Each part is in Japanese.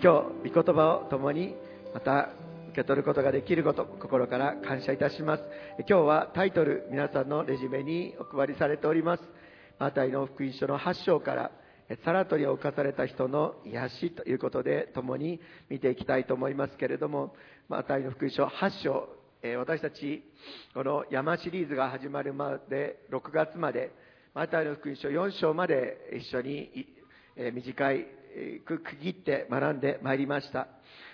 今日御言葉を共にまた受け取ることができること心から感謝いたします。今日はタイトル皆さんのレジュメにお配りされております。マタイの福音書の8章からサラトリを犯された人の癒しということで共に見ていきたいと思いますけれどもマタイの福音書8章私たちこの山シリーズが始まるまで6月までマタイの福音書4章まで一緒に短い区切って学んでまいりました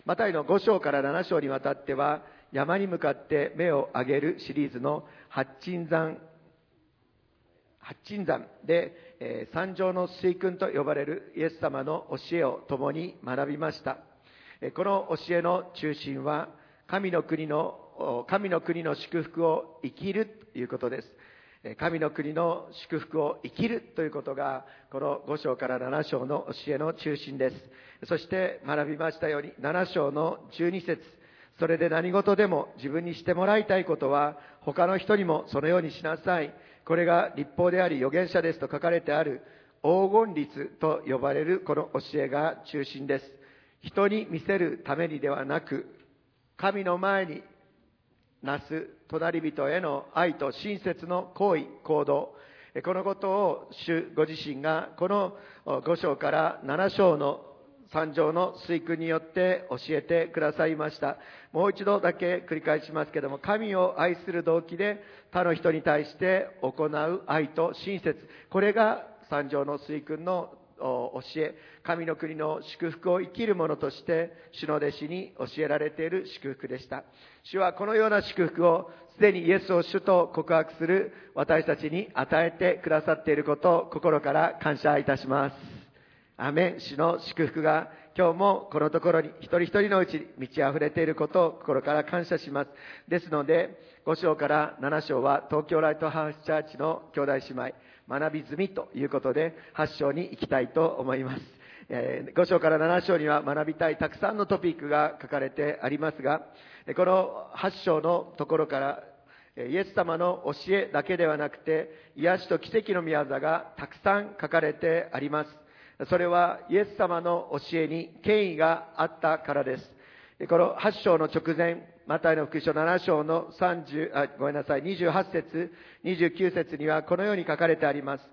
マタイの5章から7章にわたっては山に向かって目を上げるシリーズの八珍山八珍山で、えー、山上の水訓と呼ばれるイエス様の教えを共に学びました。この教えの中心は神の国の、神の国の祝福を生きるということです。神の国の祝福を生きるということが、この5章から7章の教えの中心です。そして学びましたように、7章の12節それで何事でも自分にしてもらいたいことは、他の人にもそのようにしなさい。これが立法であり預言者ですと書かれてある黄金律と呼ばれるこの教えが中心です。人に見せるためにではなく、神の前になす隣人への愛と親切の行為、行動、このことを主ご自身がこの5章から7章の三条の水訓によって教えてくださいました。もう一度だけ繰り返しますけども、神を愛する動機で他の人に対して行う愛と親切。これが三条の水訓の教え、神の国の祝福を生きる者として、主の弟子に教えられている祝福でした。主はこのような祝福をすでにイエスを主と告白する私たちに与えてくださっていることを心から感謝いたします。アメン。主の祝福が今日もこのところに一人一人のうちに満ち溢れていることを心から感謝します。ですので、5章から7章は東京ライトハウスチャーチの兄弟姉妹、学び済みということで8章に行きたいと思います。え5章から7章には学びたいたくさんのトピックが書かれてありますが、この8章のところからイエス様の教えだけではなくて、癒しと奇跡の宮座がたくさん書かれてあります。それはイエス様の教えに権威があったからです。この8章の直前、マタイの福音書7章の30あ、ごめんなさい、28節、29節にはこのように書かれてあります。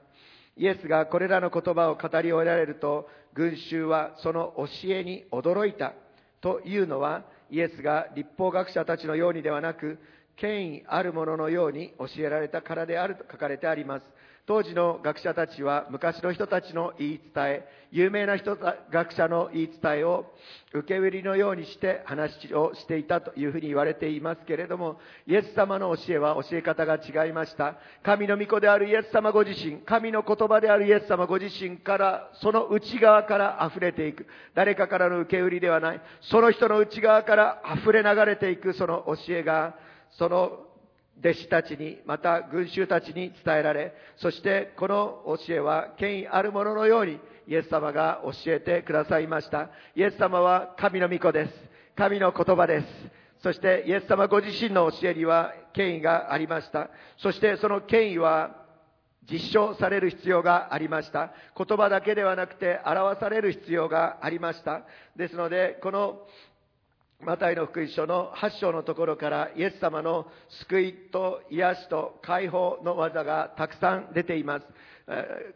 イエスがこれらの言葉を語り終えられると、群衆はその教えに驚いたというのは、イエスが立法学者たちのようにではなく、権威あるもののように教えられたからであると書かれてあります。当時の学者たちは昔の人たちの言い伝え、有名な人学者の言い伝えを受け売りのようにして話をしていたというふうに言われていますけれども、イエス様の教えは教え方が違いました。神の御子であるイエス様ご自身、神の言葉であるイエス様ご自身から、その内側から溢れていく。誰かからの受け売りではない。その人の内側から溢れ流れていくその教えが、その弟子たちに、また群衆たちに伝えられ、そしてこの教えは権威あるもののようにイエス様が教えてくださいました。イエス様は神の御子です。神の言葉です。そしてイエス様ご自身の教えには権威がありました。そしてその権威は実証される必要がありました。言葉だけではなくて表される必要がありました。ですので、このマタイの福音書の8章のところからイエス様の救いと癒しと解放の技がたくさん出ています。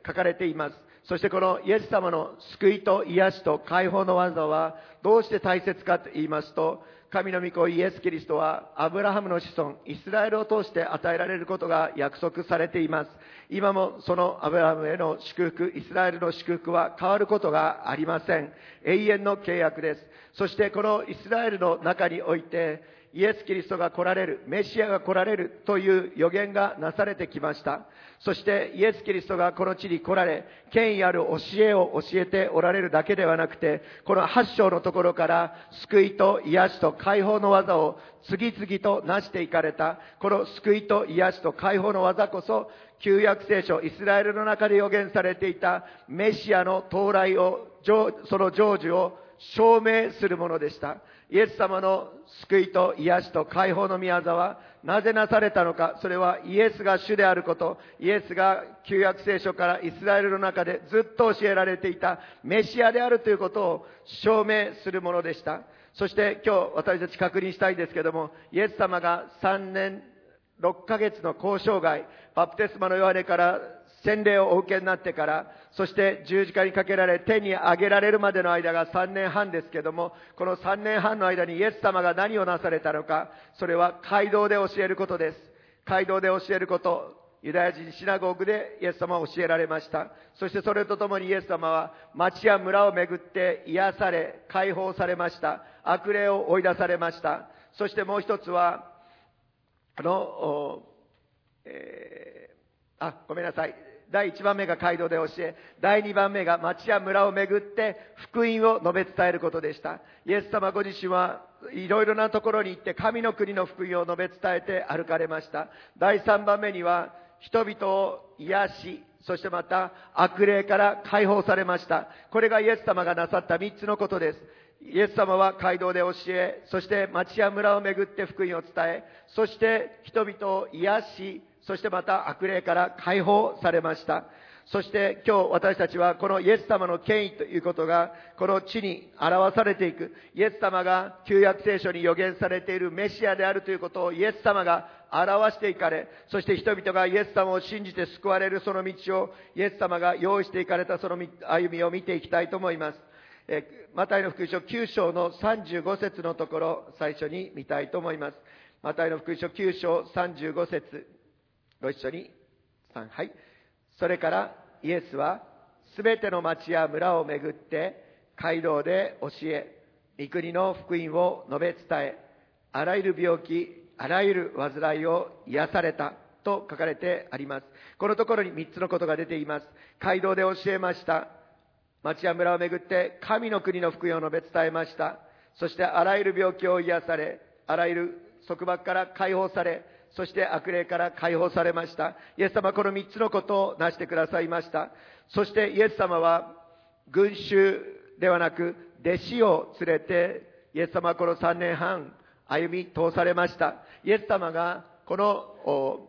書かれています。そしてこのイエス様の救いと癒しと解放の技はどうして大切かと言いますと、神の御子イエス・キリストはアブラハムの子孫、イスラエルを通して与えられることが約束されています。今もそのアブラハムへの祝福、イスラエルの祝福は変わることがありません。永遠の契約です。そしてこのイスラエルの中において、イエス・キリストが来られる、メシアが来られるという予言がなされてきました。そしてイエス・キリストがこの地に来られ、権威ある教えを教えておられるだけではなくて、この8章のところから救いと癒しと解放の技を次々と成していかれた、この救いと癒しと解放の技こそ、旧約聖書、イスラエルの中で予言されていたメシアの到来を、その成就を証明するものでした。イエス様の救いと癒しと解放の宮沢は、なぜなされたのか、それはイエスが主であること、イエスが旧約聖書からイスラエルの中でずっと教えられていたメシアであるということを証明するものでした。そして今日私たち確認したいんですけども、イエス様が3年6ヶ月の交渉外、バプテスマのヨハネから洗礼をお受けになってから、そして十字架にかけられ手に上げられるまでの間が3年半ですけども、この3年半の間にイエス様が何をなされたのか、それは街道で教えることです。街道で教えること、ユダヤ人シナゴーグでイエス様は教えられました。そしてそれとともにイエス様は町や村を巡って癒され、解放されました。悪霊を追い出されました。そしてもう一つは、あの、えーあ、ごめんなさい。第1番目が街道で教え、第2番目が町や村を巡って福音を述べ伝えることでした。イエス様ご自身はいろいろなところに行って神の国の福音を述べ伝えて歩かれました。第3番目には人々を癒し、そしてまた悪霊から解放されました。これがイエス様がなさった3つのことです。イエス様は街道で教え、そして町や村を巡って福音を伝え、そして人々を癒し、そしてまた悪霊から解放されました。そして今日私たちはこのイエス様の権威ということがこの地に表されていく。イエス様が旧約聖書に予言されているメシアであるということをイエス様が表していかれ、そして人々がイエス様を信じて救われるその道をイエス様が用意していかれたその歩みを見ていきたいと思います。えマタイの福音書9章の35節のところ最初に見たいと思います。マタイの福音書9章35節ご一緒に3はい。それからイエスはすべての町や村を巡って街道で教え、御国の福音を述べ伝え、あらゆる病気、あらゆる患いを癒されたと書かれてあります。このところに3つのことが出ています。街道で教えました。町や村を巡って神の国の福音を述べ伝えました。そしてあらゆる病気を癒され、あらゆる束縛から解放され、そして悪霊から解放されました。イエス様はこの3つのことを成してくださいました。そしてイエス様は群衆ではなく弟子を連れて、イエス様はこの3年半歩み通されました。イエス様がこの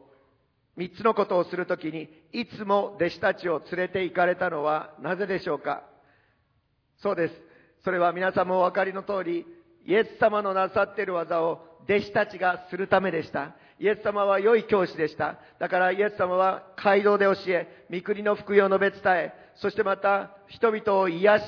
3つのことをするときに、いつも弟子たちを連れて行かれたのはなぜでしょうか？そうです。それは皆さんもお分かりの通り、イエス様のなさっている技を弟子たちがするためでした。イエス様は良い教師でした。だからイエス様は街道で教え、御国の福音を述べ伝え、そしてまた人々を癒し、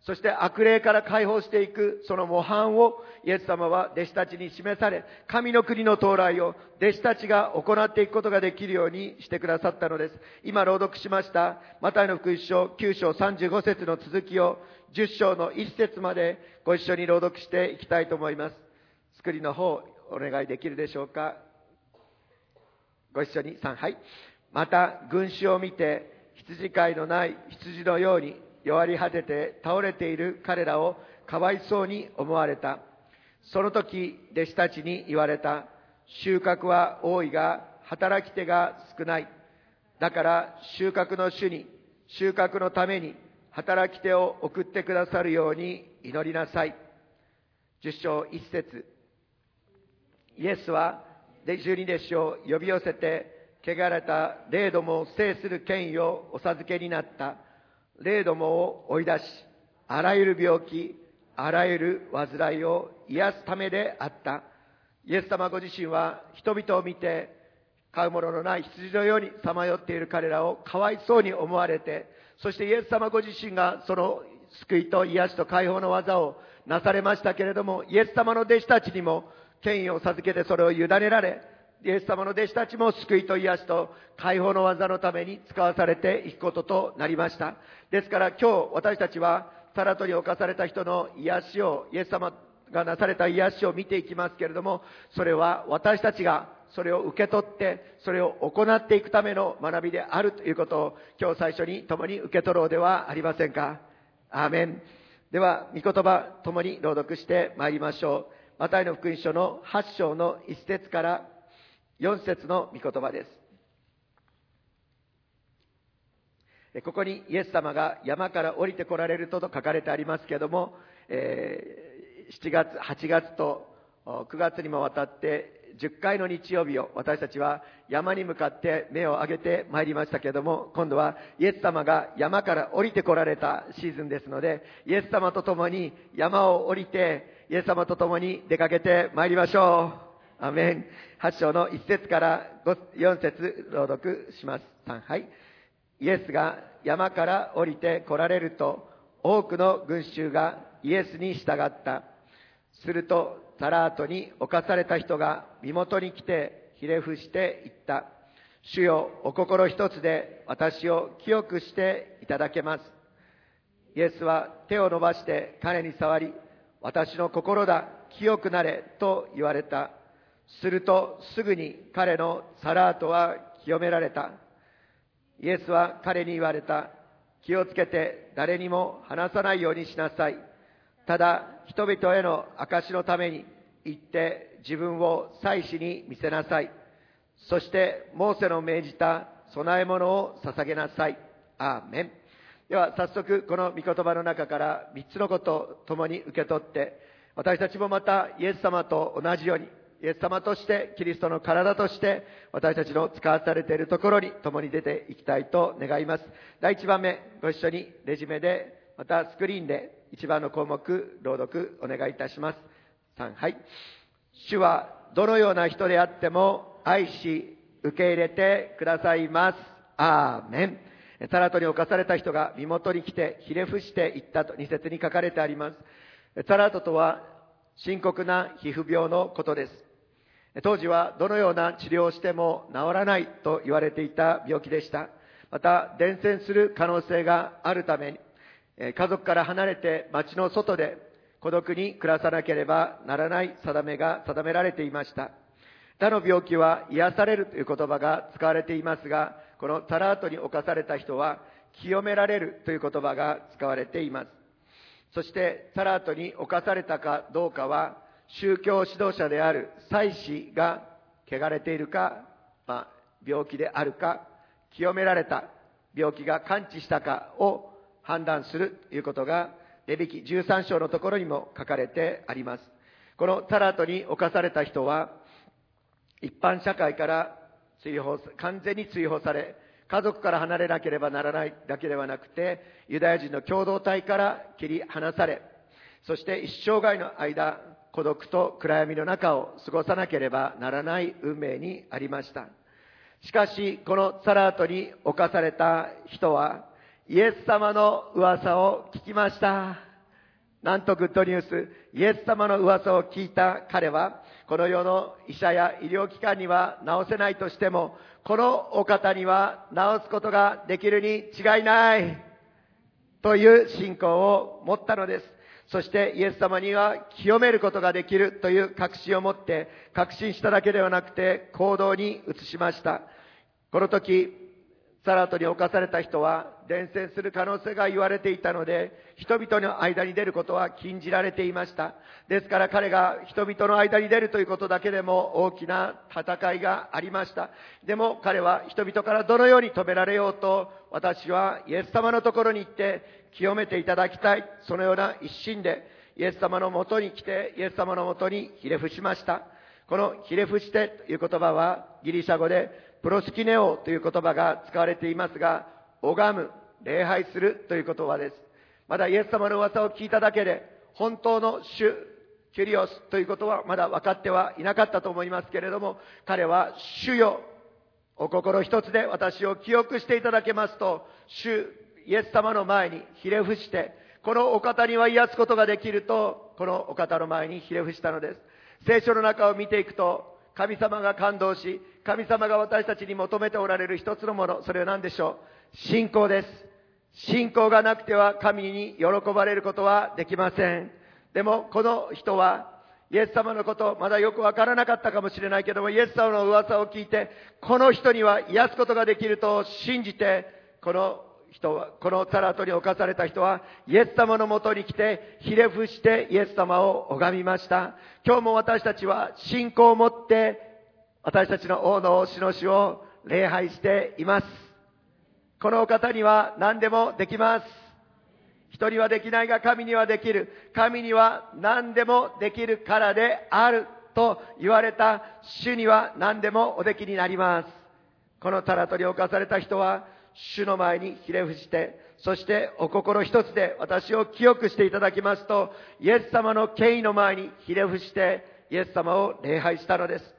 そして悪霊から解放していくその模範をイエス様は弟子たちに示され、神の国の到来を弟子たちが行っていくことができるようにしてくださったのです。今朗読しました、マタイの福音書9章35節の続きを10章の1節までご一緒に朗読していきたいと思います。スクリーンの方お願いできるでしょうか？ご一緒に3、はい。また、群衆を見て、羊飼いのない羊のように弱り果てて倒れている彼らをかわいそうに思われた。その時、弟子たちに言われた。収穫は多いが、働き手が少ない。だから、収穫の主に、収穫のために、働き手を送ってくださるように祈りなさい。十章一節。イエスは、十二弟子を呼び寄せて、汚れた霊どもを制する権威をお授けになった。霊どもを追い出し、あらゆる病気、あらゆる患いを癒すためであった。イエス様ご自身は人々を見て、飼うもののない羊のようにさまよっている彼らをかわいそうに思われて、そしてイエス様ご自身がその救いと癒しと解放の技をなされましたけれども、イエス様の弟子たちにも権威を授けてそれを委ねられ、イエス様の弟子たちも救いと癒しと解放の技のために使わされていくこととなりました。ですから今日私たちはサラトに侵された人の癒しを、イエス様がなされた癒しを見ていきますけれども、それは私たちがそれを受け取って、それを行っていくための学びであるということを今日最初に共に受け取ろうではありませんか。アーメン。では、御言葉共に朗読してまいりましょう。マタイの福音書の8章の1節から4節の御言葉です。ここにイエス様が山から降りて来られるとと書かれてありますけども、え7月、8月と9月にもわたって10回の日曜日を私たちは山に向かって目を上げてまいりましたけども、今度はイエス様が山から降りてこられたシーズンですので、イエス様と共に山を降りて、イエス様と共に出かけてまいりましょう。アメン。8章の1節から4節朗読します。3、はい。イエスが山から降りて来られると、多くの群衆がイエスに従った。すると、サラートに侵された人が身元に来てひれ伏して言った。主よ、お心一つで私を清くしていただけます。イエスは手を伸ばして彼に触り、私の心だ、清くなれと言われた。するとすぐに彼のサラートは清められた。イエスは彼に言われた。気をつけて誰にも話さないようにしなさい。ただ人々への証のために行って自分を祭司に見せなさい。そしてモーセの命じた供え物を捧げなさい。アーメン。では早速この御言葉の中から3つのことを共に受け取って私たちもまたイエス様と同じようにイエス様として、キリストの体として、私たちの使わされているところに共に出ていきたいと願います。第1番目、ご一緒にレジュメで、またスクリーンで1番の項目、朗読お願いいたします。3、はい。主はどのような人であっても愛し、受け入れてくださいます。アーメン。サラトに侵された人が身元に来てひれ伏していったと2節に書かれてあります。サラトとは深刻な皮膚病のことです。当時はどのような治療をしても治らないと言われていた病気でした。また、伝染する可能性があるために、家族から離れて街の外で孤独に暮らさなければならない定めが定められていました。他の病気は癒されるという言葉が使われていますが、このタラートに侵された人は清められるという言葉が使われています。そして、タラートに侵されたかどうかは、宗教指導者である祭司が汚れているか、まあ、病気であるか、清められた病気が完治したかを判断するということが、レビキ13章のところにも書かれてあります。このタラートに侵された人は、一般社会から追放、完全に追放され、家族から離れなければならないだけではなくて、ユダヤ人の共同体から切り離され、そして一生涯の間、孤独と暗闇の中を過ごさなければならない運命にありました。しかし、このサラートに侵された人は、イエス様の噂を聞きました。なんとグッドニュース、イエス様の噂を聞いた彼は、この世の医者や医療機関には治せないとしても、このお方には治すことができるに違いない、という信仰を持ったのです。そしてイエス様には清めることができるという確信を持って確信しただけではなくて行動に移しました。この時、サラートに侵された人は伝染する可能性が言われていたので、人々の間に出ることは禁じられていました。ですから彼が人々の間に出るということだけでも大きな戦いがありました。でも彼は人々からどのように止められようと、私はイエス様のところに行って清めていただきたい。そのような一心で、イエス様のもとに来て、イエス様のもとにひれ伏しました。このひれ伏してという言葉は、ギリシャ語でプロスキネオという言葉が使われていますが、拝む、礼拝するという言葉です。まだイエス様の噂を聞いただけで、本当の主、キュリオスということはまだ分かってはいなかったと思いますけれども、彼は主よ、お心一つで私を記憶していただけますと、主イエス様の前にひれ伏して、このお方には癒すことができると、このお方の前にひれ伏したのです。聖書の中を見ていくと、神様が感動し、神様が私たちに求めておられる一つのもの、それは何でしょう？信仰です。信仰がなくては神に喜ばれることはできません。でも、この人は、イエス様のこと、まだよくわからなかったかもしれないけども、イエス様の噂を聞いて、この人には癒すことができると信じて、この人は、このサラトに侵された人は、イエス様のもとに来て、ひれ伏してイエス様を拝みました。今日も私たちは信仰を持って、私たちの王のしのしを礼拝しています。このお方には何でもできます。一人はできないが神にはできる。神には何でもできるからであると言われた主には何でもおできになります。このタラトに侵された人は、主の前にひれ伏して、そしてお心一つで私を清くしていただきますと、イエス様の権威の前にひれ伏して、イエス様を礼拝したのです。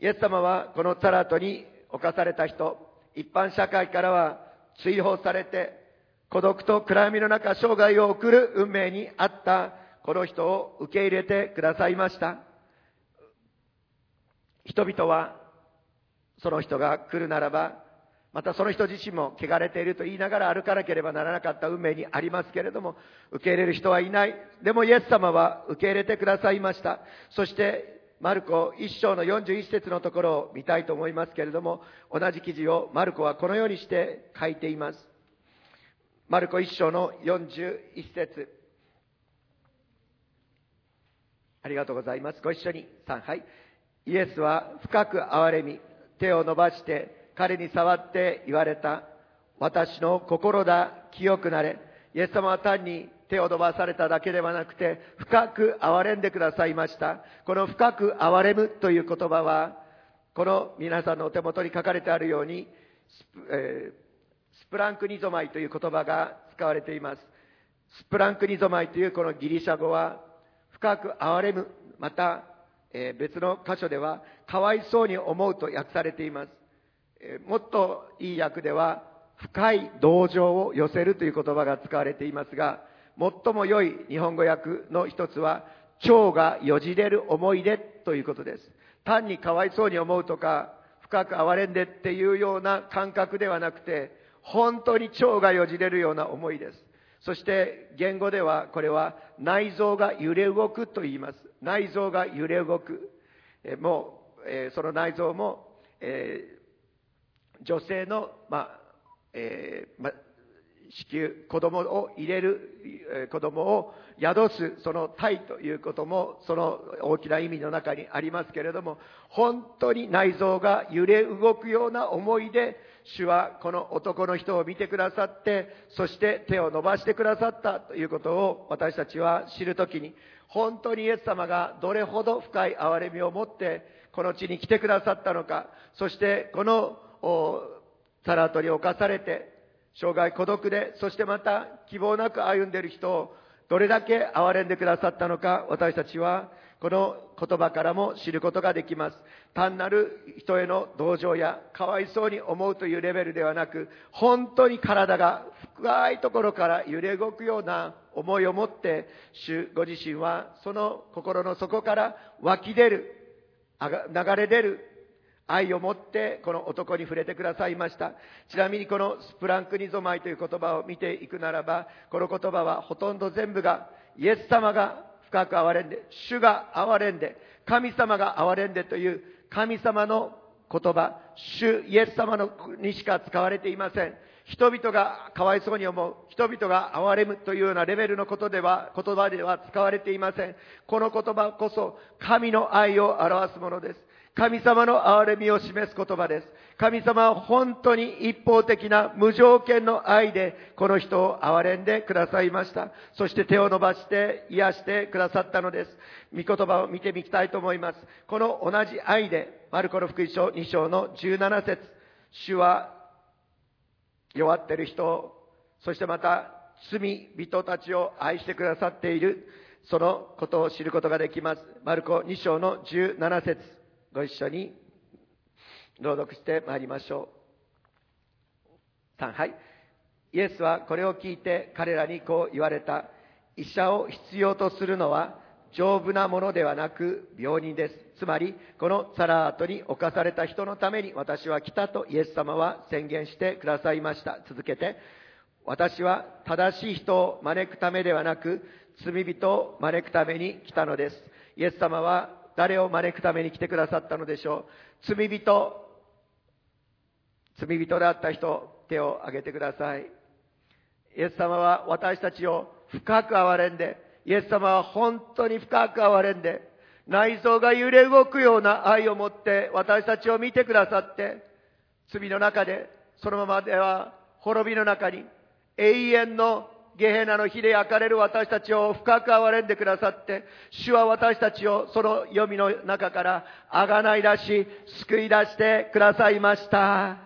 イエス様はこのタラートに侵された人、一般社会からは追放されて、孤独と暗闇の中生涯を送る運命にあったこの人を受け入れてくださいました。人々はその人が来るならば、またその人自身も汚れていると言いながら歩かなければならなかった運命にありますけれども、受け入れる人はいない。でもイエス様は受け入れてくださいました。そして、マルコ一章の41節のところを見たいと思いますけれども、同じ記事をマルコはこのようにして書いています。マルコ一章の41節ありがとうございます。ご一緒に3、はい。イエスは深く憐れみ、手を伸ばして彼に触って言われた。私の心だ、清くなれ。イエス様は単に手を伸ばされただけではなくて、深く憐れんでくださいました。この深く憐れむという言葉は、この皆さんのお手元に書かれてあるように、スプえー、スプランクニゾマイという言葉が使われています。スプランクニゾマイというこのギリシャ語は、深く憐れむ、また、えー、別の箇所では、かわいそうに思うと訳されています。えー、もっといい訳では、深い同情を寄せるという言葉が使われていますが、最も良い日本語訳の一つは、蝶がよじれる思い出ということです。単にかわいそうに思うとか、深く哀れんでっていうような感覚ではなくて、本当に蝶がよじれるような思いです。そして言語ではこれは内臓が揺れ動くと言います。内臓が揺れ動く。えもう、え、その内臓も、え、女性の、まあえーま、子宮、子供を入れる、子供を宿す、その体ということも、その大きな意味の中にありますけれども、本当に内臓が揺れ動くような思いで、主はこの男の人を見てくださって、そして手を伸ばしてくださったということを私たちは知るときに、本当にイエス様がどれほど深い憐れみを持って、この地に来てくださったのか、そしてこの、サラトに侵されて、生涯孤独で、そしてまた希望なく歩んでいる人をどれだけ憐れんでくださったのか、私たちはこの言葉からも知ることができます。単なる人への同情やかわいそうに思うというレベルではなく、本当に体が深いところから揺れ動くような思いを持って、主ご自身はその心の底から湧き出る、流れ出る愛を持ってこの男に触れてくださいました。ちなみにこのスプランクニゾマイという言葉を見ていくならば、この言葉はほとんど全部がイエス様が深く憐れんで、主が憐れんで、神様が憐れんでという神様の言葉、主イエス様のにしか使われていません。人々がかわいそうに思う、人々が憐れむというようなレベルのことでは、言葉では使われていません。この言葉こそ神の愛を表すものです。神様の憐れみを示す言葉です。神様は本当に一方的な無条件の愛でこの人を憐れんでくださいました。そして手を伸ばして癒してくださったのです。御言葉を見てみたいと思います。この同じ愛で、マルコの福音書2章の17節主は弱ってる人を、そしてまた罪人たちを愛してくださっている、そのことを知ることができます。マルコ2章の17節ご一緒に朗読してまいりましょう。3、はい。イエスはこれを聞いて彼らにこう言われた。医者を必要とするのは丈夫なものではなく病人です。つまり、このサラートに侵された人のために私は来たとイエス様は宣言してくださいました。続けて、私は正しい人を招くためではなく、罪人を招くために来たのです。イエス様は誰を招くために来てくださったのでしょう？罪人、罪人であった人、手を挙げてください。イエス様は私たちを深く憐れんで、イエス様は本当に深く憐れんで、内臓が揺れ動くような愛を持って私たちを見てくださって、罪の中で、そのままでは滅びの中に永遠のゲヘナの火で焼かれる私たちを深く憐れんでくださって、主は私たちをその読みの中からあがない出し、救い出してくださいました。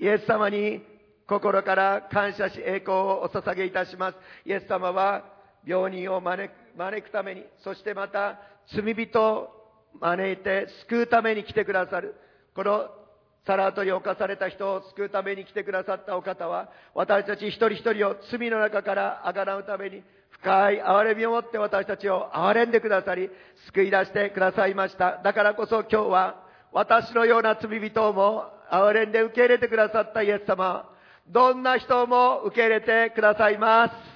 イエス様に心から感謝し栄光をお捧げいたします。イエス様は病人を招く招くために、そしてまた罪人を招いて救うために来てくださる。このサラートに侵された人を救うために来てくださったお方は、私たち一人一人を罪の中からあがなうために、深い憐れみを持って私たちを憐れんでくださり、救い出してくださいました。だからこそ今日は、私のような罪人をも憐れんで受け入れてくださったイエス様、どんな人も受け入れてくださいます。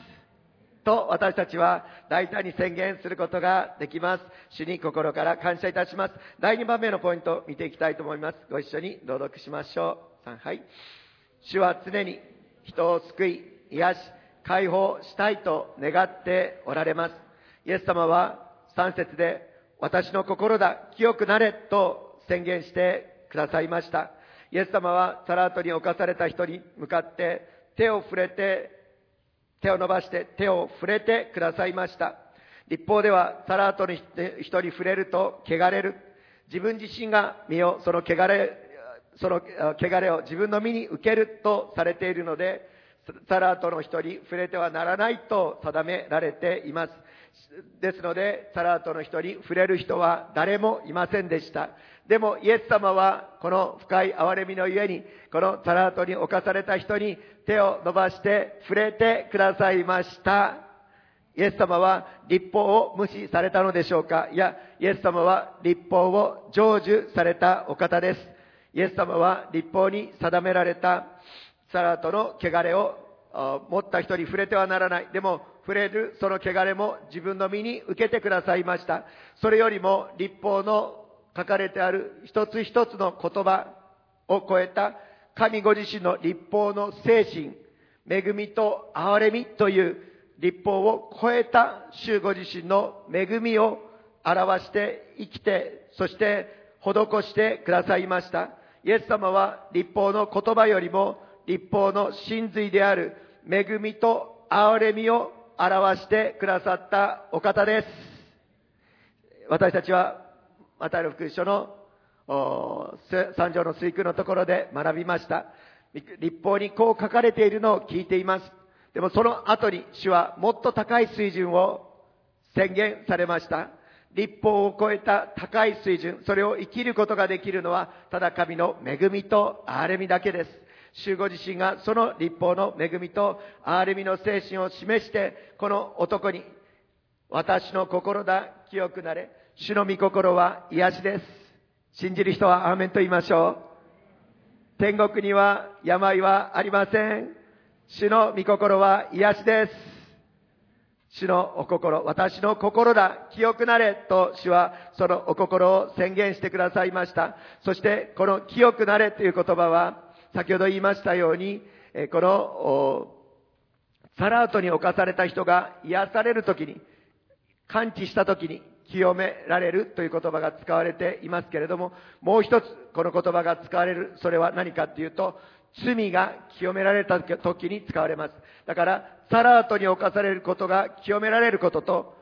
と私たちは大胆に宣言することができます。主に心から感謝いたします。第2番目のポイントを見ていきたいと思います。ご一緒に朗読しましょう。3はい。主は常に人を救い、癒し、解放したいと願っておられます。イエス様は3節で私の心だ、清くなれと宣言してくださいました。イエス様はサラートに侵された人に向かって手を触れて手を伸ばして手を触れてくださいました。立法ではサラートに人に触れると汚れる。自分自身が身を、その汚れ、その汚れを自分の身に受けるとされているので、サラートの人に触れてはならないと定められています。ですので、サラートの人に触れる人は誰もいませんでした。でも、イエス様は、この深い憐れみのゆえに、このサラートに侵された人に手を伸ばして触れてくださいました。イエス様は立法を無視されたのでしょうか？いや、イエス様は立法を成就されたお方です。イエス様は立法に定められたサラートの汚れを持った人に触れてはならない。でも、触れるその汚れも自分の身に受けてくださいました。それよりも立法の書かれてある一つ一つの言葉を超えた神ご自身の立法の精神、恵みと憐れみという立法を超えた主ご自身の恵みを表して生きて、そして施してくださいました。イエス様は立法の言葉よりも立法の真髄である恵みと憐れみを表してくださったお方です。私たちは、マタイの福音書の三条の水空のところで学びました。立法にこう書かれているのを聞いています。でもその後に主はもっと高い水準を宣言されました。立法を超えた高い水準、それを生きることができるのは、ただ神の恵みと憐れみだけです。主ご自身がその立法の恵みと憐れみの精神を示して、この男に、私の心だ、清くなれ、主の御心は癒しです。信じる人はアーメンと言いましょう。天国には病はありません。主の御心は癒しです。主のお心、私の心だ、清くなれと主はそのお心を宣言してくださいました。そしてこの清くなれという言葉は先ほど言いましたように、このサラートに侵された人が癒されるときに、感知したときに、清められるという言葉が使われていますけれども、もう一つこの言葉が使われる、それは何かというと、罪が清められた時に使われます。だから、サラートに侵されることが清められることと、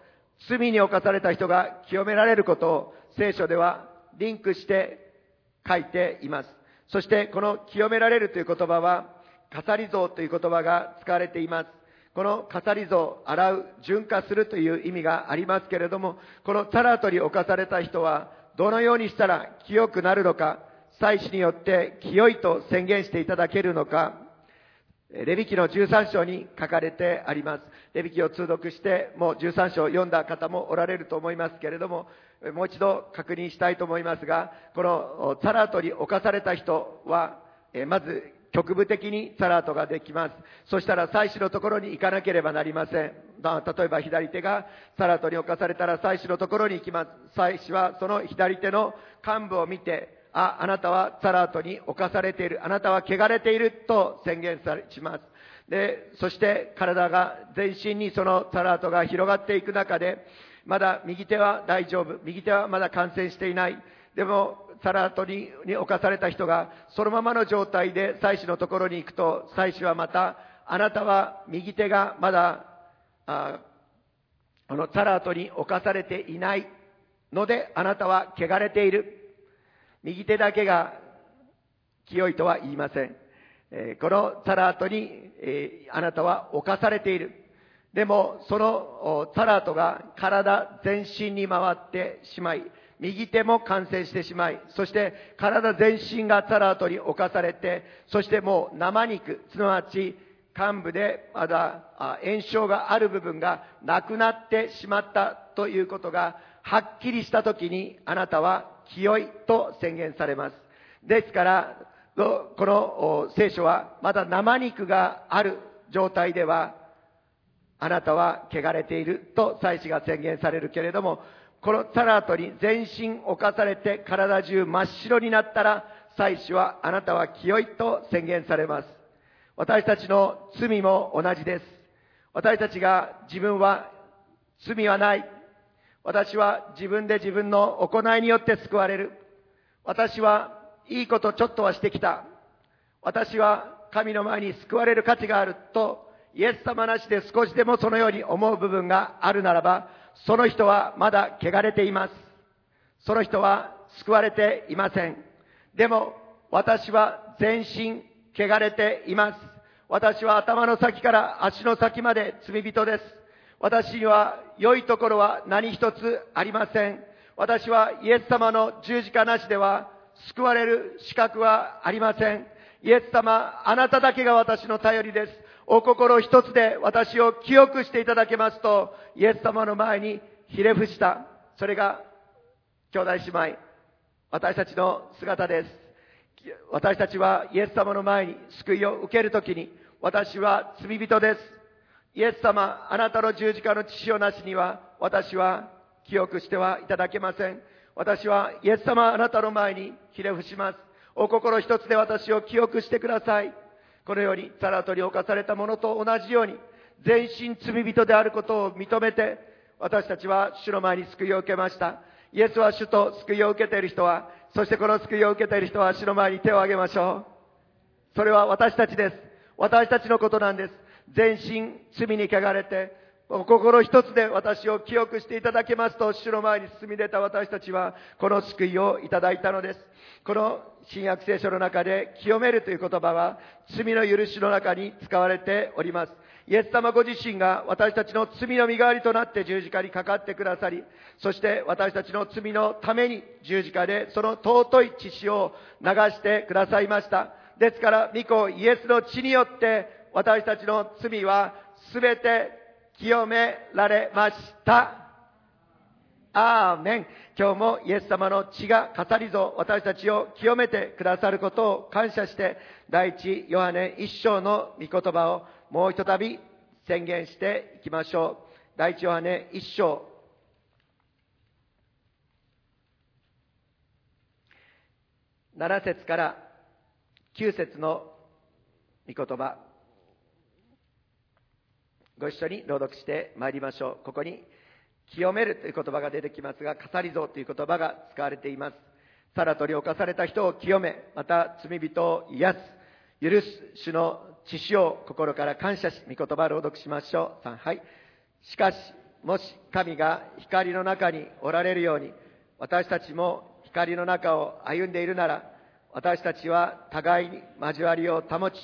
罪に侵された人が清められることを聖書ではリンクして書いています。そしてこの清められるという言葉は、語り像という言葉が使われています。この語り像、洗う、純化するという意味がありますけれども、このタラートに侵された人は、どのようにしたら清くなるのか、祭司によって清いと宣言していただけるのか、レビ記の13章に書かれてあります。レビ記を通読して、もう13章読んだ方もおられると思いますけれども、もう一度確認したいと思いますが、このタラートに侵された人は、まず局部的にサラートができます。そしたら祭司のところに行かなければなりません。まあ例えば左手がサラートに侵されたら祭司のところに行きます。祭司はその左手の幹部を見て、あ、あなたはサラートに侵されている。あなたは汚れていると宣言されします。で、そして体が全身にそのサラートが広がっていく中で、まだ右手は大丈夫。右手はまだ感染していない。でも、サラートにに侵された人が、そのままの状態で祭司のところに行くと、祭司はまた、あなたは右手がまだ、あこのサラートに侵されていないので、あなたは汚れている。右手だけが清いとは言いません。えー、このサラートに、えー、あなたは侵されている。でも、そのサラートが体全身に回ってしまい、右手も感染してしまい、そして体全身がサラートに侵されて、そしてもう生肉、すなわち幹部でまだ炎症がある部分がなくなってしまったということがはっきりしたときにあなたは清いと宣言されます。ですから、この聖書はまだ生肉がある状態ではあなたは汚れていると祭司が宣言されるけれども、このサラートに全身侵されて体中真っ白になったら、祭司はあなたは清いと宣言されます。私たちの罪も同じです。私たちが自分は罪はない。私は自分で自分の行いによって救われる。私はいいことちょっとはしてきた。私は神の前に救われる価値があると、イエス様なしで少しでもそのように思う部分があるならば、その人はまだ汚れています。その人は救われていません。でも、私は全身汚れています。私は頭の先から足の先まで罪人です。私には良いところは何一つありません。私はイエス様の十字架なしでは救われる資格はありません。イエス様、あなただけが私の頼りです。お心一つで私を清くしていただけますと、イエス様の前にひれ伏した。それが兄弟姉妹、私たちの姿です。私たちはイエス様の前に救いを受けるときに、私は罪人です。イエス様、あなたの十字架の父をなしには、私は記憶してはいただけません。私はイエス様、あなたの前にひれ伏します。お心一つで私を記憶してください。このように、サラトに犯されたものと同じように、全身罪人であることを認めて、私たちは主の前に救いを受けました。イエスは主と救いを受けている人は、そしてこの救いを受けている人は主の前に手を挙げましょう。それは私たちです。私たちのことなんです。全身罪に汚れて、お心一つで私を記憶していただけますと、主の前に進み出た私たちは、この救いをいただいたのです。この新約聖書の中で、清めるという言葉は、罪の許しの中に使われております。イエス様ご自身が私たちの罪の身代わりとなって十字架にかかってくださり、そして私たちの罪のために十字架でその尊い血潮を流してくださいました。ですから、御子イエスの血によって私たちの罪はすべて清められました。アーメン。今日もイエス様の血が語りぞ私たちを清めてくださることを感謝して、第一ヨハネ一章の御言葉をもうひとたび宣言していきましょう。第一ヨハネ一章。7節から9節の御言葉。ご一緒に朗読してまいりましょう。ここに、清めるという言葉が出てきますが、語り像という言葉が使われています。さらとり犯された人を清め、また罪人を癒す、許す主の知識を心から感謝し、御言葉朗読しましょう。3、はい。しかし、もし神が光の中におられるように、私たちも光の中を歩んでいるなら、私たちは互いに交わりを保ち、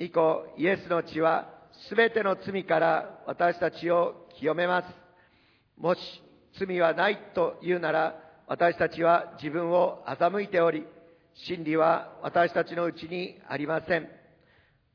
御子イエスの血はすべての罪から私たちを清めます。もし罪はないと言うなら、私たちは自分を欺いており、真理は私たちのうちにありません。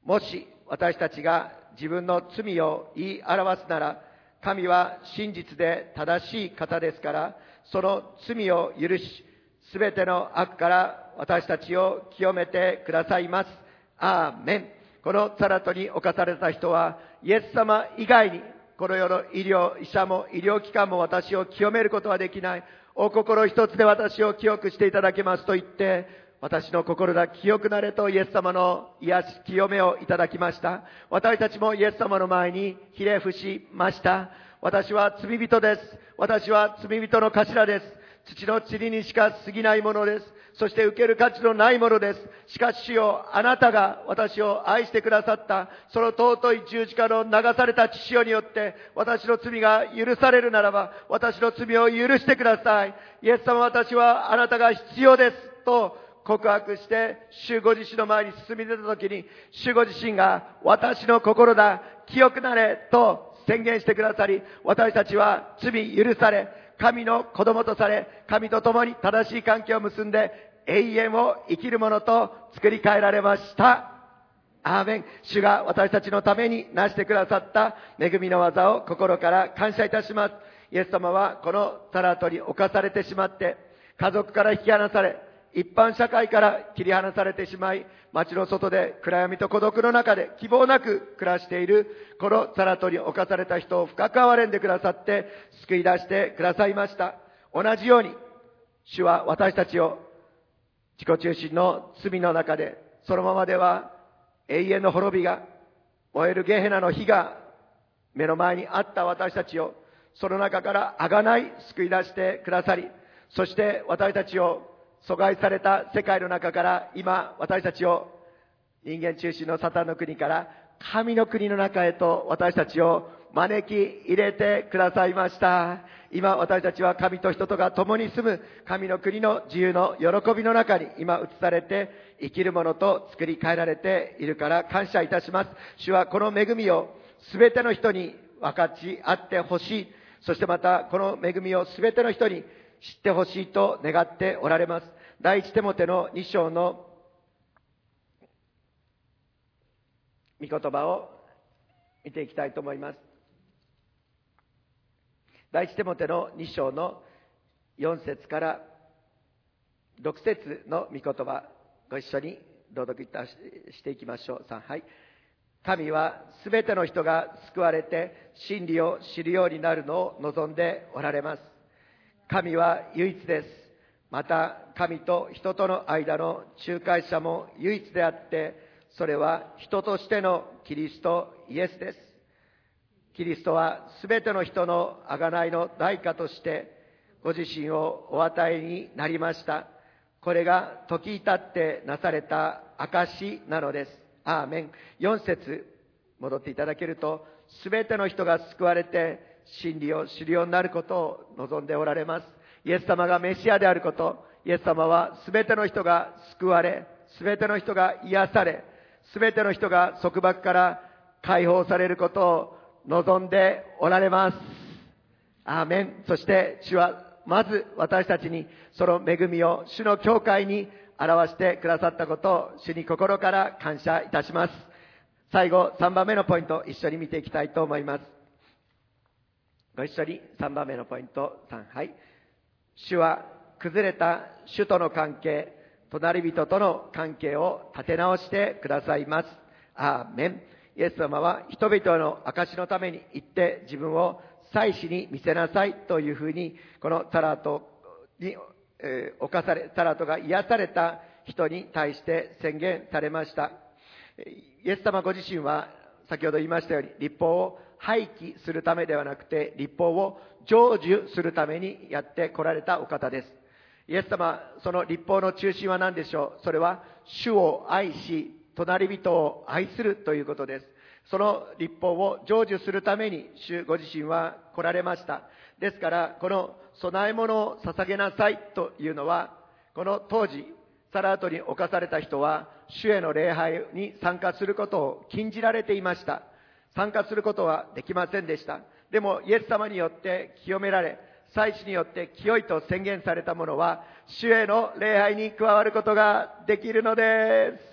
もし私たちが自分の罪を言い表すなら、神は真実で正しい方ですから、その罪を許し、すべての悪から私たちを清めてくださいます。アーメン。このサラトに侵された人は、イエス様以外に、この世の医療、医者も医療機関も私を清めることはできない。お心一つで私を清くしていただけますと言って、私の心が清くなれとイエス様の癒し、清めをいただきました。私たちもイエス様の前にひれ伏しました。私は罪人です。私は罪人の頭です。土の塵にしか過ぎないものです。そして受ける価値のないものです。しかし主よ、あなたが私を愛してくださった、その尊い十字架の流された血潮によって、私の罪が許されるならば、私の罪を許してください。イエス様私はあなたが必要です。と告白して、主ご自身の前に進み出た時に、主ご自身が私の心だ、清くなれ、と宣言してくださり、私たちは罪許され、神の子供とされ、神と共に正しい関係を結んで、永遠を生きるものと作り変えられました。アーメン。主が私たちのためになしてくださった恵みの技を心から感謝いたします。イエス様はこのサラートに侵されてしまって、家族から引き離され、一般社会から切り離されてしまい、街の外で暗闇と孤独の中で希望なく暮らしている、このサラトに侵された人を深く憐れんでくださって、救い出してくださいました。同じように、主は私たちを自己中心の罪の中で、そのままでは永遠の滅びが、燃えるゲヘナの火が目の前にあった私たちを、その中からあがない救い出してくださり、そして私たちを阻害された世界の中から今私たちを人間中心のサタンの国から神の国の中へと私たちを招き入れてくださいました。今私たちは神と人とが共に住む神の国の自由の喜びの中に今移されて生きるものと作り変えられているから感謝いたします。主はこの恵みを全ての人に分かち合ってほしい。そしてまたこの恵みを全ての人に知ってほしいと願っておられます。第一手モての2章の御言葉を見ていきたいと思います。第一手モての2章の4節から6節の御言葉、ご一緒に朗読していきましょう。3、はい。神はすべての人が救われて真理を知るようになるのを望んでおられます。神は唯一です。また神と人との間の仲介者も唯一であって、それは人としてのキリストイエスです。キリストは全ての人の贖いの代価として、ご自身をお与えになりました。これが時至ってなされた証なのです。アーメン。4節戻っていただけると、全ての人が救われて真理を知るようになることを望んでおられます。イエス様がメシアであること、イエス様は全ての人が救われ、全ての人が癒され、全ての人が束縛から解放されることを望んでおられます。アーメン。そして主はまず私たちにその恵みを主の教会に表してくださったことを主に心から感謝いたします。最後3番目のポイント一緒に見ていきたいと思います。ご一緒に3番目のポイント3、はい。主は崩れた主との関係、隣人との関係を立て直してくださいます。アーメン。イエス様は人々の証のために行って自分を祭司に見せなさいというふうに、このタラートに、えー、犯され、タラートが癒された人に対して宣言されました。イエス様ご自身は先ほど言いましたように、立法を廃棄するためではなくて、立法を成就するためにやって来られたお方です。イエス様、その立法の中心は何でしょう？それは、主を愛し、隣人を愛するということです。その立法を成就するために主ご自身は来られました。ですから、この供え物を捧げなさいというのは、この当時、サラートに侵された人は、主への礼拝に参加することを禁じられていました。参加することはできませんでした。でも、イエス様によって清められ、祭司によって清いと宣言された者は、主への礼拝に加わることができるのです。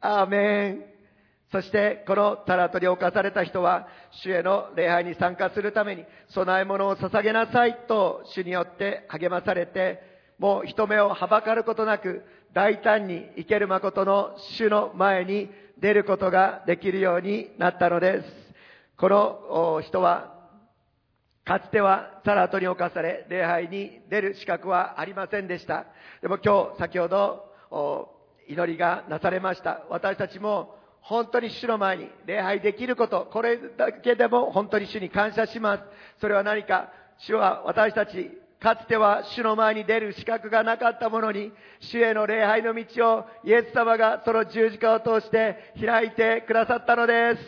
アーメン。そして、このタラトに侵された人は、主への礼拝に参加するために、供え物を捧げなさいと、主によって励まされて、もう人目をはばかることなく、大胆に生ける誠の主の前に出ることができるようになったのです。この人は、かつてはサラトに侵され、礼拝に出る資格はありませんでした。でも今日、先ほど、祈りがなされました。私たちも本当に主の前に礼拝できること、これだけでも本当に主に感謝します。それは何か、主は私たち、かつては主の前に出る資格がなかったものに、主への礼拝の道をイエス様がその十字架を通して開いてくださったのです。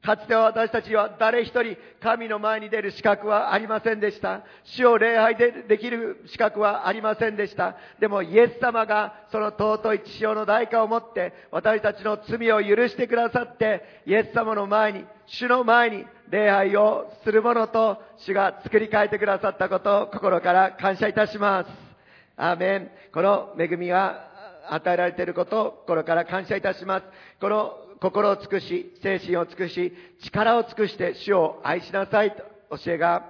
かつては私たちは誰一人神の前に出る資格はありませんでした。主を礼拝でできる資格はありませんでした。でもイエス様がその尊い血潮の代価を持って私たちの罪を許してくださってイエス様の前に、主の前に礼拝をするものと主が作り変えてくださったことを心から感謝いたします。アーメン。この恵みが与えられていることを心から感謝いたします。この心を尽くし、精神を尽くし、力を尽くして主を愛しなさいと教えが、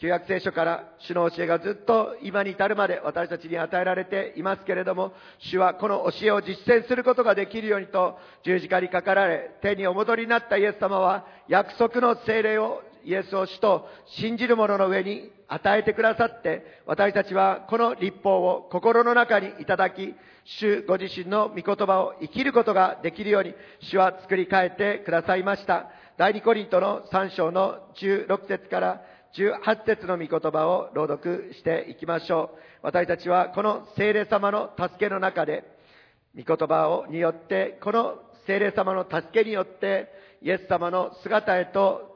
旧約聖書から主の教えがずっと今に至るまで私たちに与えられていますけれども、主はこの教えを実践することができるようにと十字架にかかられ、手にお戻りになったイエス様は約束の精霊をイエスを主と信じる者の上に与えてくださって、私たちはこの立法を心の中にいただき、主ご自身の御言葉を生きることができるように、主は作り変えてくださいました。第二コリントの3章の16節から18節の御言葉を朗読していきましょう。私たちはこの聖霊様の助けの中で、御言葉をによって、この聖霊様の助けによって、イエス様の姿へと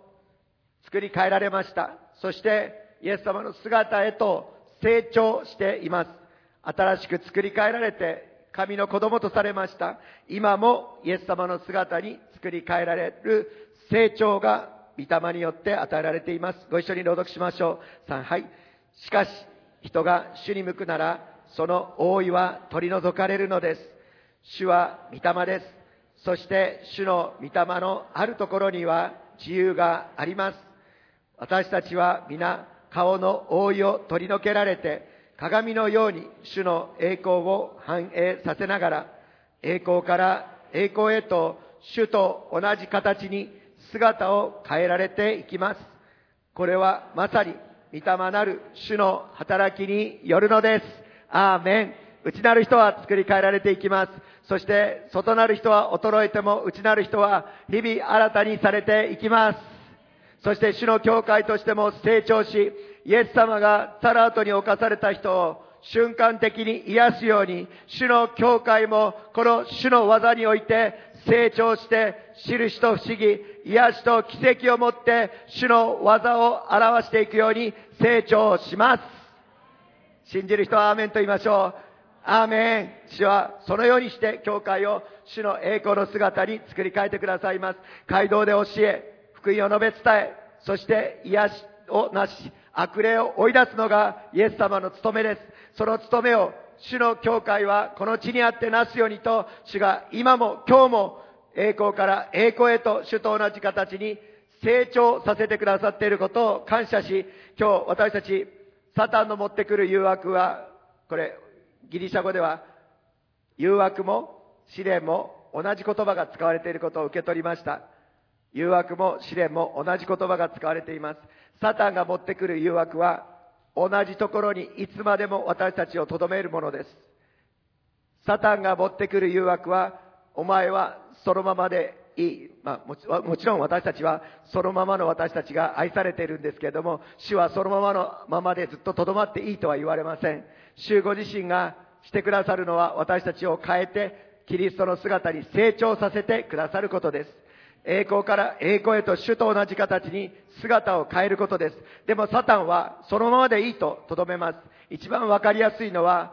作り変えられました。そしてイエス様の姿へと成長しています。新しく作り変えられて神の子供とされました。今もイエス様の姿に作り変えられる成長が御霊によって与えられています。ご一緒に朗読しましょう。3、はい。しかし、人が主に向くなら、その覆いは取り除かれるのです。主は御霊です。そして主の御霊のあるところには自由があります。私たちは皆顔の覆いを取り除けられて鏡のように主の栄光を反映させながら栄光から栄光へと主と同じ形に姿を変えられていきます。これはまさに御霊なる主の働きによるのです。アーメン。内なる人は作り変えられていきます。そして外なる人は衰えても内なる人は日々新たにされていきます。そして主の教会としても成長し、イエス様がサラートに侵された人を瞬間的に癒すように、主の教会もこの主の技において成長して、印と不思議、癒しと奇跡をもって、主の技を表していくように成長します。信じる人はアーメンと言いましょう。アーメン。主はそのようにして教会を主の栄光の姿に作り変えてくださいます。街道で教え、福音を述べ伝え、そして癒しをなし、悪霊を追い出すのがイエス様の務めです。その務めを主の教会はこの地にあってなすようにと、主が今も今日も栄光から栄光へと主と同じ形に成長させてくださっていることを感謝し、今日私たちサタンの持ってくる誘惑は、これギリシャ語では誘惑も試練も同じ言葉が使われていることを受け取りました。誘惑も試練も同じ言葉が使われています。サタンが持ってくる誘惑は同じところにいつまでも私たちを留めるものです。サタンが持ってくる誘惑は、お前はそのままでいい。まあもちろん私たちはそのままの私たちが愛されているんですけれども、主はそのままのままでずっと留まっていいとは言われません。主ご自身がしてくださるのは私たちを変えて、キリストの姿に成長させてくださることです。栄光から栄光へと主と同じ形に姿を変えることです。でもサタンはそのままでいいと留めます。一番わかりやすいのは、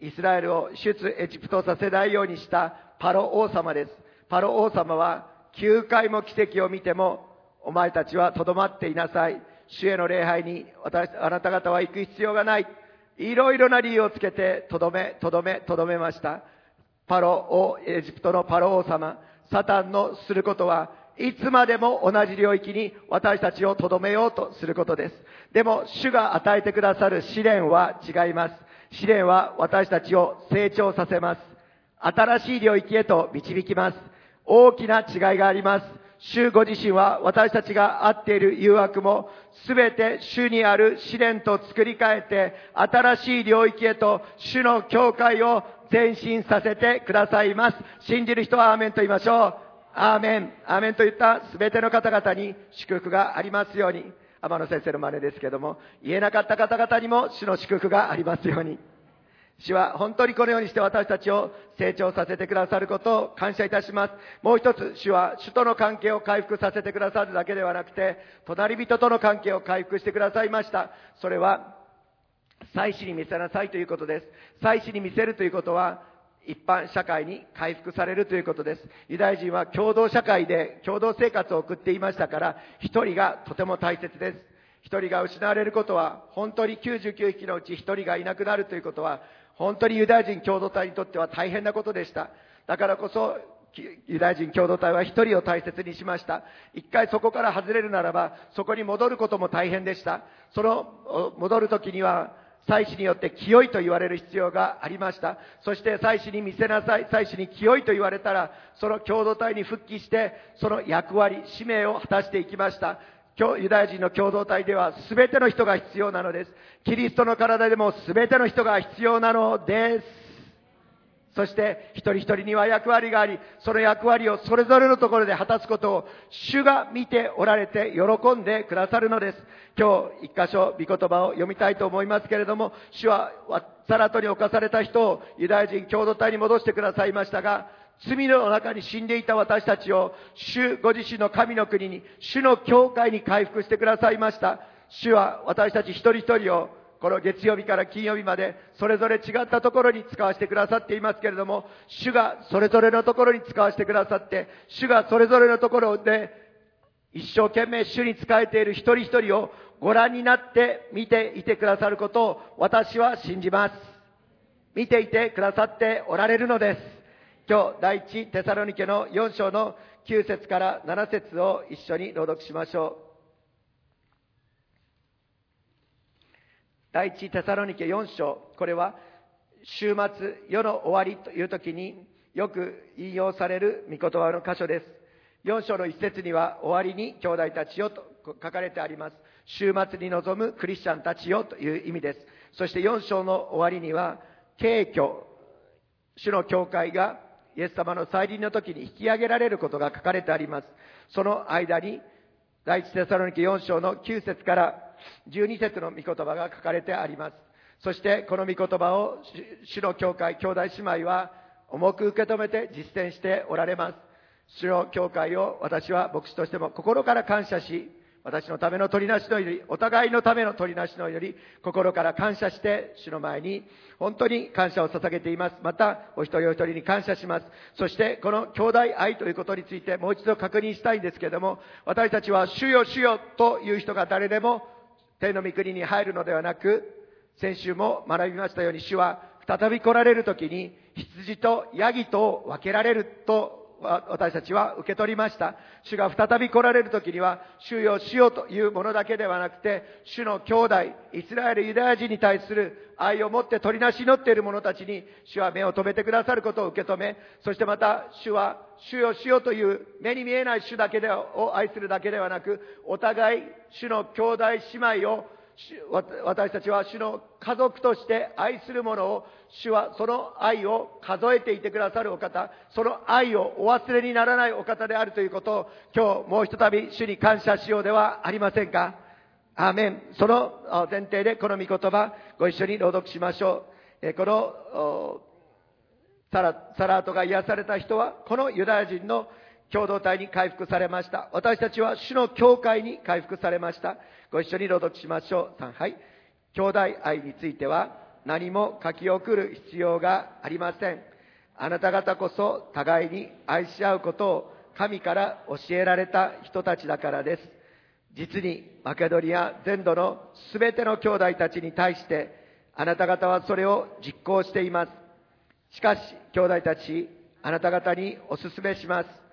イスラエルを出エジプトさせないようにしたパロ王様です。パロ王様は9回も奇跡を見ても、お前たちは留まっていなさい。主への礼拝に私、あなた方は行く必要がない。いろいろな理由をつけて、とどめ、とどめ、とどめました。パロ王、エジプトのパロ王様。サタンのすることは、いつまでも同じ領域に私たちを留めようとすることです。でも、主が与えてくださる試練は違います。試練は私たちを成長させます。新しい領域へと導きます。大きな違いがあります。主ご自身は私たちが合っている誘惑もすべて主にある試練と作り変えて新しい領域へと主の教会を前進させてくださいます。信じる人はアーメンと言いましょう。アーメン。アーメンと言ったすべての方々に祝福がありますように。天野先生の真似ですけども、言えなかった方々にも主の祝福がありますように。主は本当にこのようにして私たちを成長させてくださることを感謝いたします。もう一つ、主は主との関係を回復させてくださるだけではなくて、隣人との関係を回復してくださいました。それは、祭祀に見せなさいということです。祭祀に見せるということは、一般社会に回復されるということです。ユダヤ人は共同社会で共同生活を送っていましたから、一人がとても大切です。一人が失われることは、本当に99匹のうち一人がいなくなるということは、本当にユダヤ人共同体にとっては大変なことでした。だからこそ、ユダヤ人共同体は一人を大切にしました。一回そこから外れるならば、そこに戻ることも大変でした。その、戻るときには、祭司によって清いと言われる必要がありました。そして祭司に見せなさい、祭司に清いと言われたら、その共同体に復帰して、その役割、使命を果たしていきました。ユダヤ人の共同体では全ての人が必要なのです。キリストの体でも全ての人が必要なのです。そして一人一人には役割があり、その役割をそれぞれのところで果たすことを主が見ておられて喜んでくださるのです。今日一箇所御言葉を読みたいと思いますけれども、主はサラトに侵された人をユダヤ人共同体に戻してくださいましたが、罪の中に死んでいた私たちを、主ご自身の神の国に、主の教会に回復してくださいました。主は私たち一人一人を、この月曜日から金曜日まで、それぞれ違ったところに使わせてくださっていますけれども、主がそれぞれのところに使わせてくださって、主がそれぞれのところで、一生懸命主に仕えている一人一人をご覧になって見ていてくださることを私は信じます。見ていてくださっておられるのです。今日、第一テサロニケの4章の9節から7節を一緒に朗読しましょう。第一テサロニケ4章、これは週末、世の終わりという時によく引用される御言葉の箇所です。4章の一節には終わりに兄弟たちよと書かれてあります。週末に臨むクリスチャンたちよという意味です。そして4章の終わりには、敬虚、主の教会がイエス様の再臨の時に引き上げられることが書かれてあります。その間に、第一テサロニケ4章の9節から12節の御言葉が書かれてあります。そしてこの御言葉を主の教会、兄弟姉妹は重く受け止めて実践しておられます。主の教会を私は牧師としても心から感謝し、私のための取りなしの祈り、お互いのための取りなしの祈り、心から感謝して、主の前に本当に感謝を捧げています。また、お一人お一人に感謝します。そして、この兄弟愛ということについてもう一度確認したいんですけれども、私たちは主よ主よという人が誰でも天の御国に入るのではなく、先週も学びましたように主は再び来られる時に羊とヤギと分けられると私たちは受け取りました。主が再び来られる時には、主よ主よというものだけではなくて、主の兄弟、イスラエル、ユダヤ人に対する愛を持って取りなし祈っている者たちに、主は目を留めてくださることを受け止め、そしてまた、主は、主よ主よという目に見えない主だけでを愛するだけではなく、お互い、主の兄弟姉妹を私たちは主の家族として愛する者を、主はその愛を数えていてくださるお方、その愛をお忘れにならないお方であるということを、今日もう一たび主に感謝しようではありませんか？アーメン。その前提でこの御言葉、ご一緒に朗読しましょう。このサラサラートが癒された人は、このユダヤ人の共同体に回復されました。私たちは主の教会に回復されました。ご一緒に朗読しましょう。3、はい。兄弟愛については何も書き送る必要がありません。あなた方こそ互いに愛し合うことを神から教えられた人たちだからです。実にマケドニア全土のすべての兄弟たちに対してあなた方はそれを実行しています。しかし兄弟たち、あなた方にお勧めします。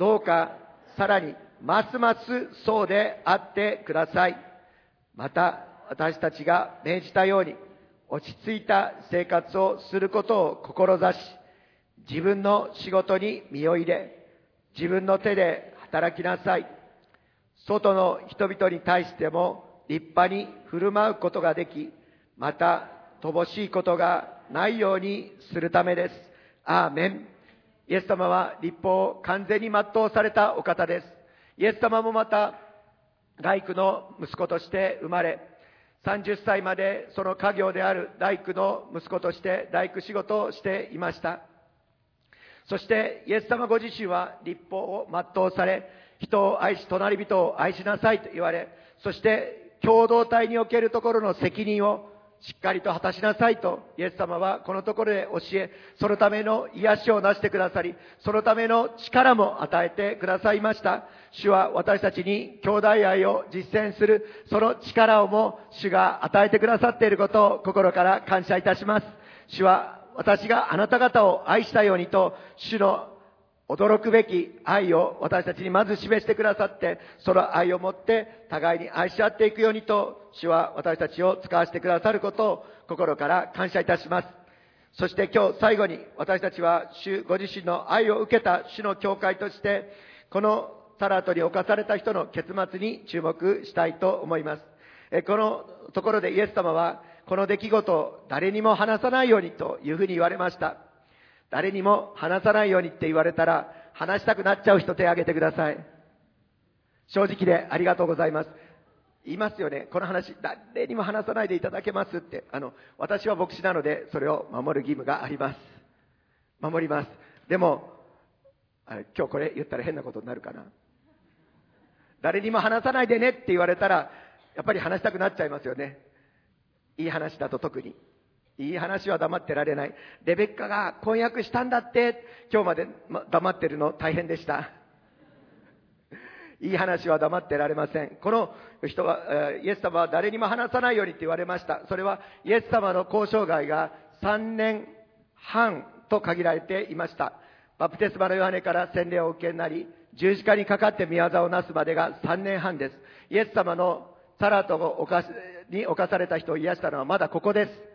どうかさらにますますそうであってください。また私たちが命じたように落ち着いた生活をすることを志し、自分の仕事に身を入れ、自分の手で働きなさい。外の人々に対しても立派に振る舞うことができ、また乏しいことがないようにするためです。アーメン。イエス様は立法を完全に全うされたお方です。イエス様もまた大工の息子として生まれ、30歳までその家業である大工の息子として大工仕事をしていました。そしてイエス様ご自身は立法を全うされ、人を愛し隣人を愛しなさいと言われ、そして共同体におけるところの責任をしっかりと果たしなさいと、イエス様はこのところで教え、そのための癒しをなしてくださり、そのための力も与えてくださいました。主は私たちに兄弟愛を実践する、その力をも主が与えてくださっていることを心から感謝いたします。主は私があなた方を愛したようにと、主の驚くべき愛を私たちにまず示してくださって、その愛を持って互いに愛し合っていくようにと、主は私たちを使わせてくださることを心から感謝いたします。そして今日最後に私たちは主ご自身の愛を受けた主の教会として、このサラートに侵された人の結末に注目したいと思います。このところでイエス様は、この出来事を誰にも話さないようにというふうに言われました。誰にも話さないようにって言われたら、話したくなっちゃう人手挙げてください。正直でありがとうございます。言いますよね。この話、誰にも話さないでいただけますって。あの、私は牧師なので、それを守る義務があります。守ります。でも、今日これ言ったら変なことになるかな。誰にも話さないでねって言われたら、やっぱり話したくなっちゃいますよね。いい話だと特に。いい話は黙ってられない。レベッカが婚約したんだって、今日まで黙ってるの大変でした。いい話は黙ってられません。この人は、イエス様は誰にも話さないようにって言われました。それは、イエス様の交渉外が3年半と限られていました。バプテスマのヨハネから洗礼を受けになり、十字架にかかって宮沢をなすまでが3年半です。イエス様のサラートに侵された人を癒したのはまだここです。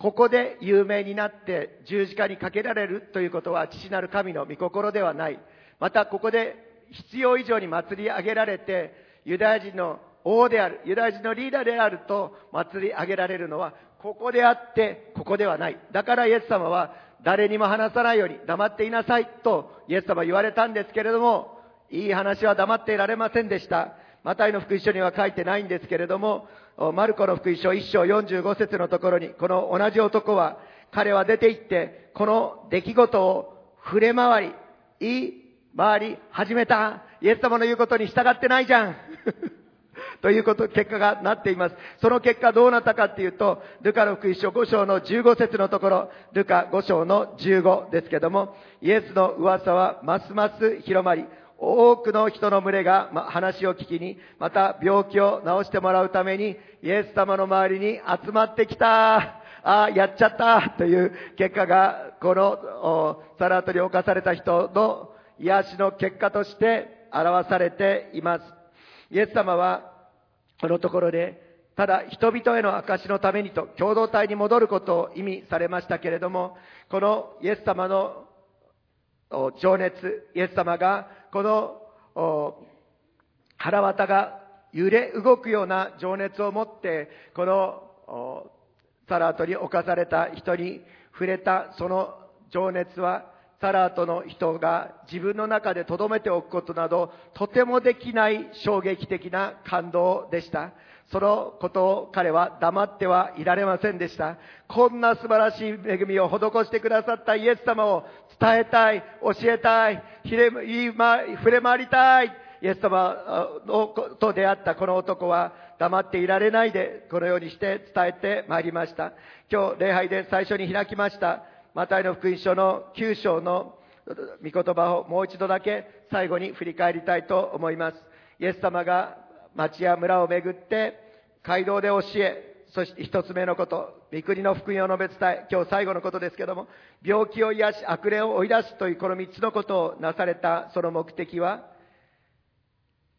ここで有名になって十字架にかけられるということは父なる神の御心ではない。またここで必要以上に祭り上げられて、ユダヤ人の王である、ユダヤ人のリーダーであると祭り上げられるのは、ここであって、ここではない。だからイエス様は、誰にも話さないように黙っていなさいとイエス様言われたんですけれども、いい話は黙っていられませんでした。マタイの福音書には書いてないんですけれども、マルコの福音書1章45節のところに、この同じ男は、彼は出て行って、この出来事を触れ回り、言い回り始めた。イエス様の言うことに従ってないじゃん。ということ、結果がなっています。その結果どうなったかっていうと、ルカの福音書5章の15節のところ、ルカ5章の15ですけども、イエスの噂はますます広まり、多くの人の群れが話を聞きに、また病気を治してもらうために、イエス様の周りに集まってきた。ああ、やっちゃったという結果が、このサラートに侵された人の癒しの結果として表されています。イエス様は、このところで、ただ人々への証のためにと共同体に戻ることを意味されましたけれども、このイエス様の情熱、イエス様がこの腹渡が揺れ動くような情熱を持って、このサラートに侵された人に触れたその情熱は、サラートの人が自分の中で留めておくことなど、とてもできない衝撃的な感動でした。そのことを彼は黙ってはいられませんでした。こんな素晴らしい恵みを施してくださったイエス様を伝えたい、教えたい、触れ回りたい。イエス様と出会ったこの男は黙っていられないでこのようにして伝えてまいりました。今日礼拝で最初に開きましたマタイの福音書の9章の御言葉をもう一度だけ最後に振り返りたいと思います。イエス様が町や村を巡って街道で教え、そして一つ目のこと、御国の福音を述べ伝え、今日最後のことですけども、病気を癒し、悪霊を追い出すというこの三つのことをなされたその目的は、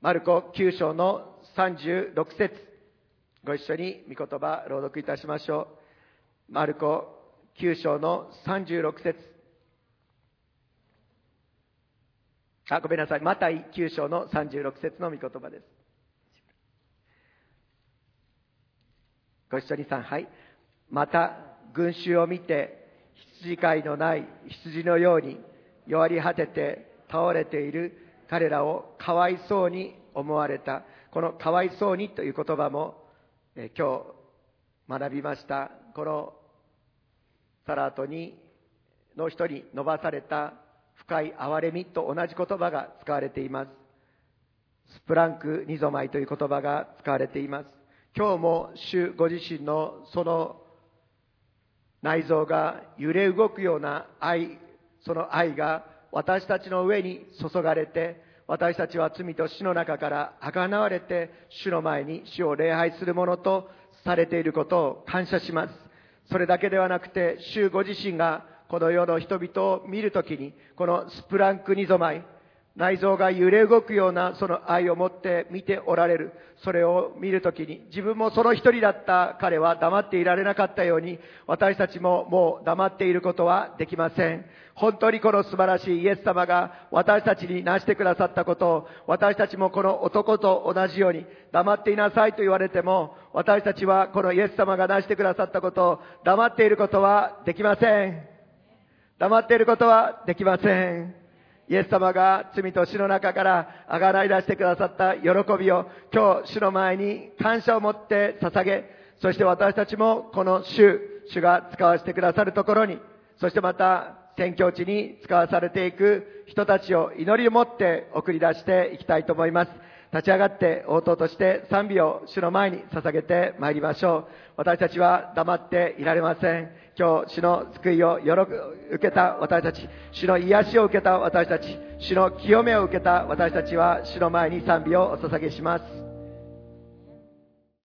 マルコ9章の36節ご一緒に御言葉朗読いたしましょう。マルコ9章の36節あ、ごめんなさい。マタイ9章の36節の御言葉です。ご一緒に3杯。また、群衆を見て、羊飼いのない羊のように弱り果てて倒れている彼らをかわいそうに思われた。このかわいそうにという言葉も、え今日学びましたこのサラートにの人に伸ばされた深い憐れみと同じ言葉が使われています。スプランクニゾマイという言葉が使われています。今日も主ご自身のその内臓が揺れ動くような愛その愛が私たちの上に注がれて私たちは罪と死の中からあがなわれて主の前に主を礼拝するものとされていることを感謝します。それだけではなくて主ご自身がこの世の人々を見るときにこのスプランクニゾマイ内臓が揺れ動くようなその愛を持って見ておられる。それを見るときに、自分もその一人だった彼は黙っていられなかったように、私たちももう黙っていることはできません。本当にこの素晴らしいイエス様が私たちになしてくださったことを、私たちもこの男と同じように、黙っていなさいと言われても、私たちはこのイエス様がなしてくださったことを、黙っていることはできません。黙っていることはできません。イエス様が罪と死の中からあがらい出してくださった喜びを今日主の前に感謝を持って捧げ、そして私たちもこの主、主が使わせてくださるところに、そしてまた宣教地に使わされていく人たちを祈りを持って送り出していきたいと思います。立ち上がって応答として賛美を主の前に捧げてまいりましょう。私たちは黙っていられません。今日、主の救いを喜受けた私たち、主の癒しを受けた私たち、主の清めを受けた私たちは、主の前に賛美をお捧げします。